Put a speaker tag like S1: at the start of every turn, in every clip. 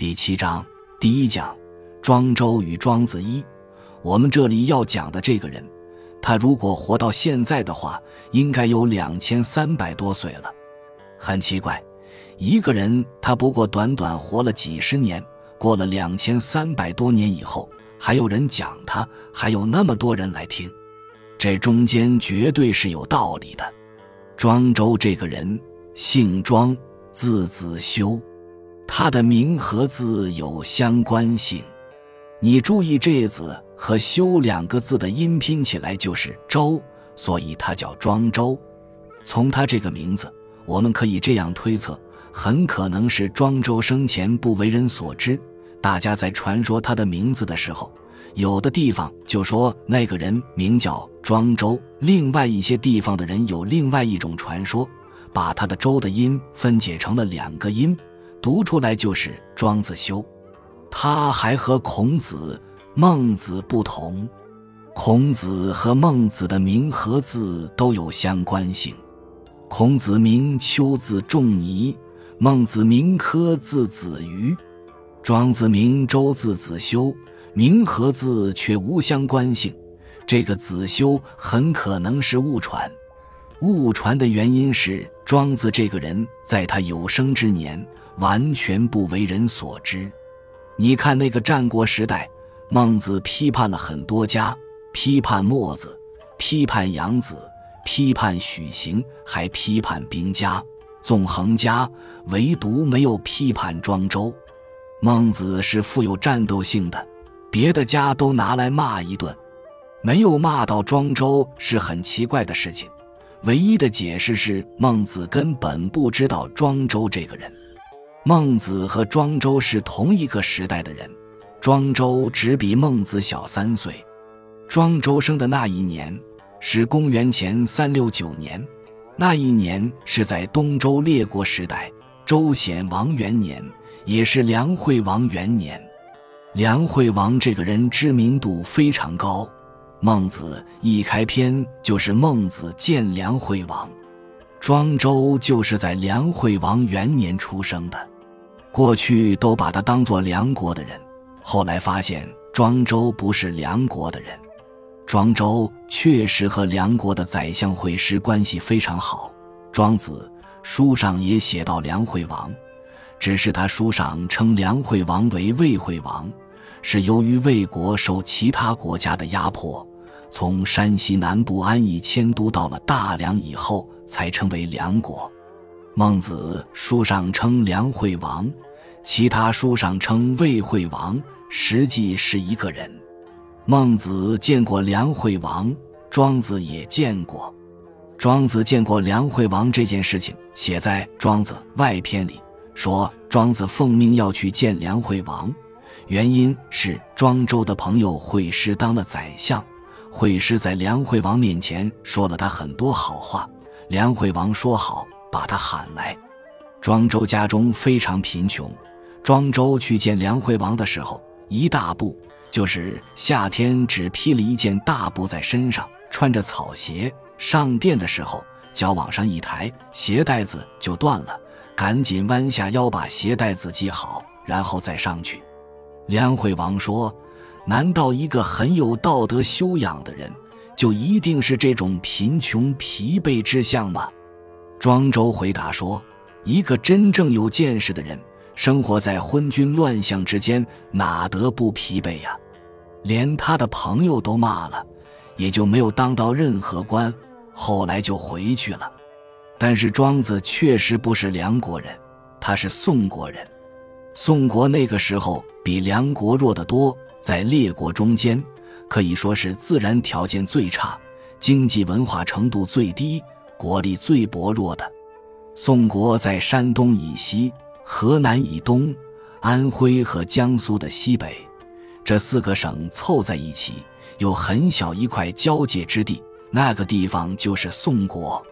S1: 第七章第一讲：庄周与庄子一。我们这里要讲的这个人，他如果活到现在的话，应该有两千三百多岁了。很奇怪，一个人他不过短短活了几十年，过了两千三百多年以后，还有人讲他，还有那么多人来听，这中间绝对是有道理的。庄周这个人姓庄，字子修。它的名和字有相关性，你注意这字和修两个字的音拼起来就是周，所以它叫庄周。从他这个名字，我们可以这样推测，很可能是庄周生前不为人所知。大家在传说他的名字的时候，有的地方就说那个人名叫庄周，另外一些地方的人有另外一种传说，把他的周的音分解成了两个音。读出来就是庄子修，他还和孔子、孟子不同。孔子和孟子的名和字都有相关性。孔子名丘，字仲尼；孟子名轲，字子瑜；庄子名周，字子修。名和字却无相关性。这个子修很可能是误传。误传的原因是庄子这个人在他有生之年。完全不为人所知。你看那个战国时代，孟子批判了很多家，批判墨子，批判杨子，批判许行，还批判兵家、纵横家，唯独没有批判庄周。孟子是富有战斗性的，别的家都拿来骂一顿，没有骂到庄周是很奇怪的事情。唯一的解释是孟子根本不知道庄周这个人。孟子和庄周是同一个时代的人，庄周只比孟子小三岁。庄周生的那一年是公元前三六九年，那一年是在东周列国时代，周显王元年，也是梁惠王元年。梁惠王这个人知名度非常高，孟子一开篇就是孟子见梁惠王。庄周就是在梁惠王元年出生的。过去都把他当做梁国的人，后来发现庄周不是梁国的人。庄周确实和梁国的宰相惠施关系非常好。庄子书上也写到梁惠王，只是他书上称梁惠王为魏惠王，是由于魏国受其他国家的压迫，从山西南部安邑迁都到了大梁以后，才称为梁国。孟子书上称梁惠王，其他书上称魏惠王，实际是一个人。孟子见过梁惠王，庄子也见过。庄子见过梁惠王这件事情写在《庄子外篇》里，说庄子奉命要去见梁惠王，原因是庄周的朋友惠施当了宰相，惠施在梁惠王面前说了他很多好话，梁惠王说好。把他喊来。庄周家中非常贫穷。庄周去见梁惠王的时候，一大步就是夏天只披了一件大布在身上，穿着草鞋上殿的时候，脚往上一抬，鞋带子就断了，赶紧弯下腰把鞋带子系好，然后再上去。梁惠王说：“难道一个很有道德修养的人，就一定是这种贫穷疲惫之相吗？”庄周回答说：“一个真正有见识的人，生活在昏君乱象之间，哪得不疲惫呀？连他的朋友都骂了，也就没有当到任何官。后来就回去了。但是庄子确实不是梁国人，他是宋国人。宋国那个时候比梁国弱得多，在列国中间可以说是自然条件最差，经济文化程度最低。”国力最薄弱的宋国在山东以西、河南以东、安徽和江苏的西北这四个省凑在一起，有很小一块交界之地，那个地方就是宋国。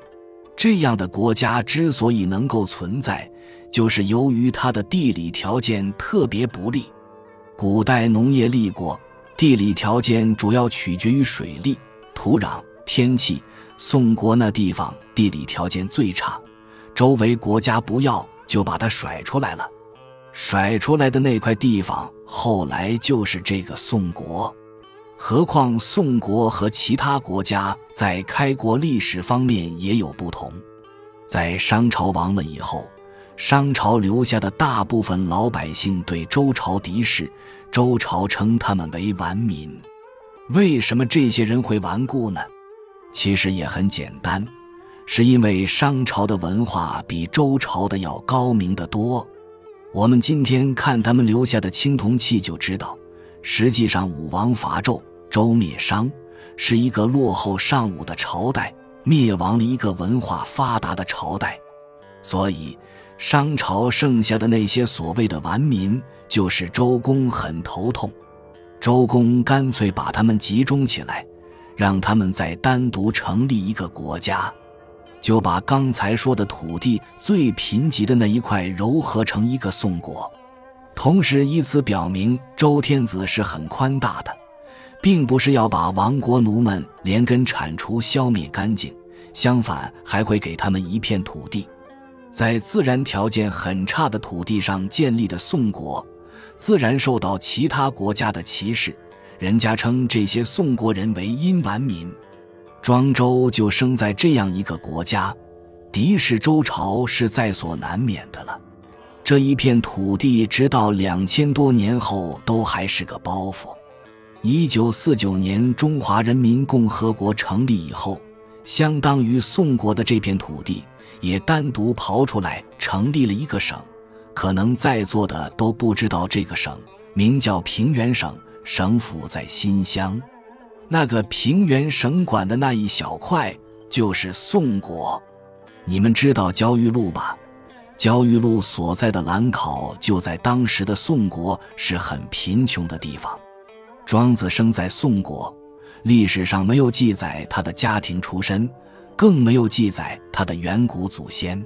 S1: 这样的国家之所以能够存在，就是由于它的地理条件特别不利。古代农业立国，地理条件主要取决于水利、土壤、天气。宋国那地方地理条件最差，周围国家不要，就把它甩出来了。甩出来的那块地方，后来就是这个宋国。何况宋国和其他国家在开国历史方面也有不同。在商朝亡了以后，商朝留下的大部分老百姓对周朝敌视，周朝称他们为顽民。为什么这些人会顽固呢？其实也很简单，是因为商朝的文化比周朝的要高明得多。我们今天看他们留下的青铜器就知道，实际上武王伐纣。周灭商是一个落后尚武的朝代，灭亡了一个文化发达的朝代，所以商朝剩下的那些所谓的顽民，就是周公很头痛。周公干脆把他们集中起来，让他们再单独成立一个国家，就把刚才说的土地最贫瘠的那一块糅合成一个宋国，同时以此表明周天子是很宽大的。并不是要把亡国奴们连根铲除、消灭干净，相反还会给他们一片土地，在自然条件很差的土地上建立的宋国，自然受到其他国家的歧视。人家称这些宋国人为阴顽民。庄周就生在这样一个国家，敌视周朝是在所难免的了。这一片土地直到两千多年后都还是个包袱。一九四九年，中华人民共和国成立以后，相当于宋国的这片土地也单独刨出来成立了一个省。可能在座的都不知道这个省名叫平原省，省府在新乡。那个平原省管的那一小块就是宋国。你们知道焦裕禄吧？焦裕禄所在的兰考就在当时的宋国，是很贫穷的地方。庄子生在宋国，历史上没有记载他的家庭出身，更没有记载他的远古祖先。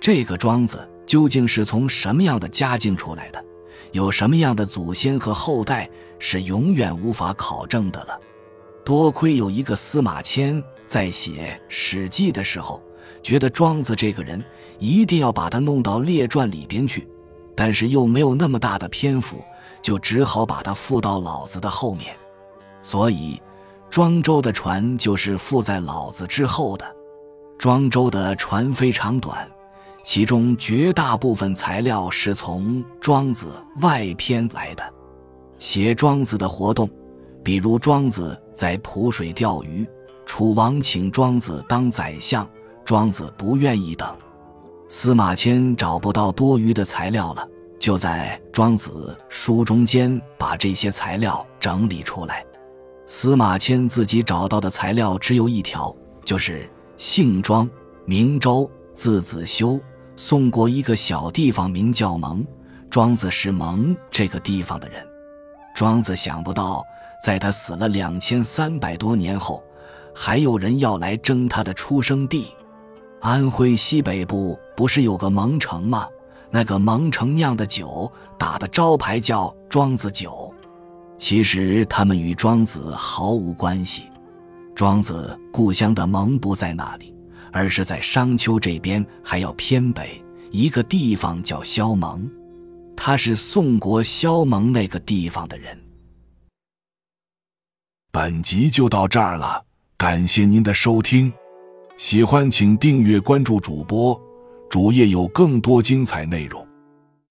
S1: 这个庄子究竟是从什么样的家境出来的，有什么样的祖先和后代，是永远无法考证的了。多亏有一个司马迁在写《史记》的时候，觉得庄子这个人一定要把他弄到列传里边去，但是又没有那么大的篇幅。就只好把他附到老子的后面，所以庄周的船就是附在老子之后的。庄周的船非常短，其中绝大部分材料是从庄子外篇来的。写庄子的活动，比如庄子在蒲水钓鱼，楚王请庄子当宰相，庄子不愿意等。司马迁找不到多余的材料了。就在《庄子》书中间把这些材料整理出来。司马迁自己找到的材料只有一条，就是姓庄，名周，字子修，宋国一个小地方名叫蒙，庄子是蒙这个地方的人。庄子想不到，在他死了两千三百多年后，还有人要来争他的出生地。安徽西北部不是有个蒙城吗？那个蒙城酿的酒打的招牌叫庄子酒，其实他们与庄子毫无关系。庄子故乡的蒙不在那里，而是在商丘这边，还要偏北一个地方叫萧蒙，他是宋国萧蒙那个地方的人。
S2: 本集就到这儿了，感谢您的收听，喜欢请订阅关注主播。主页有更多精彩内容。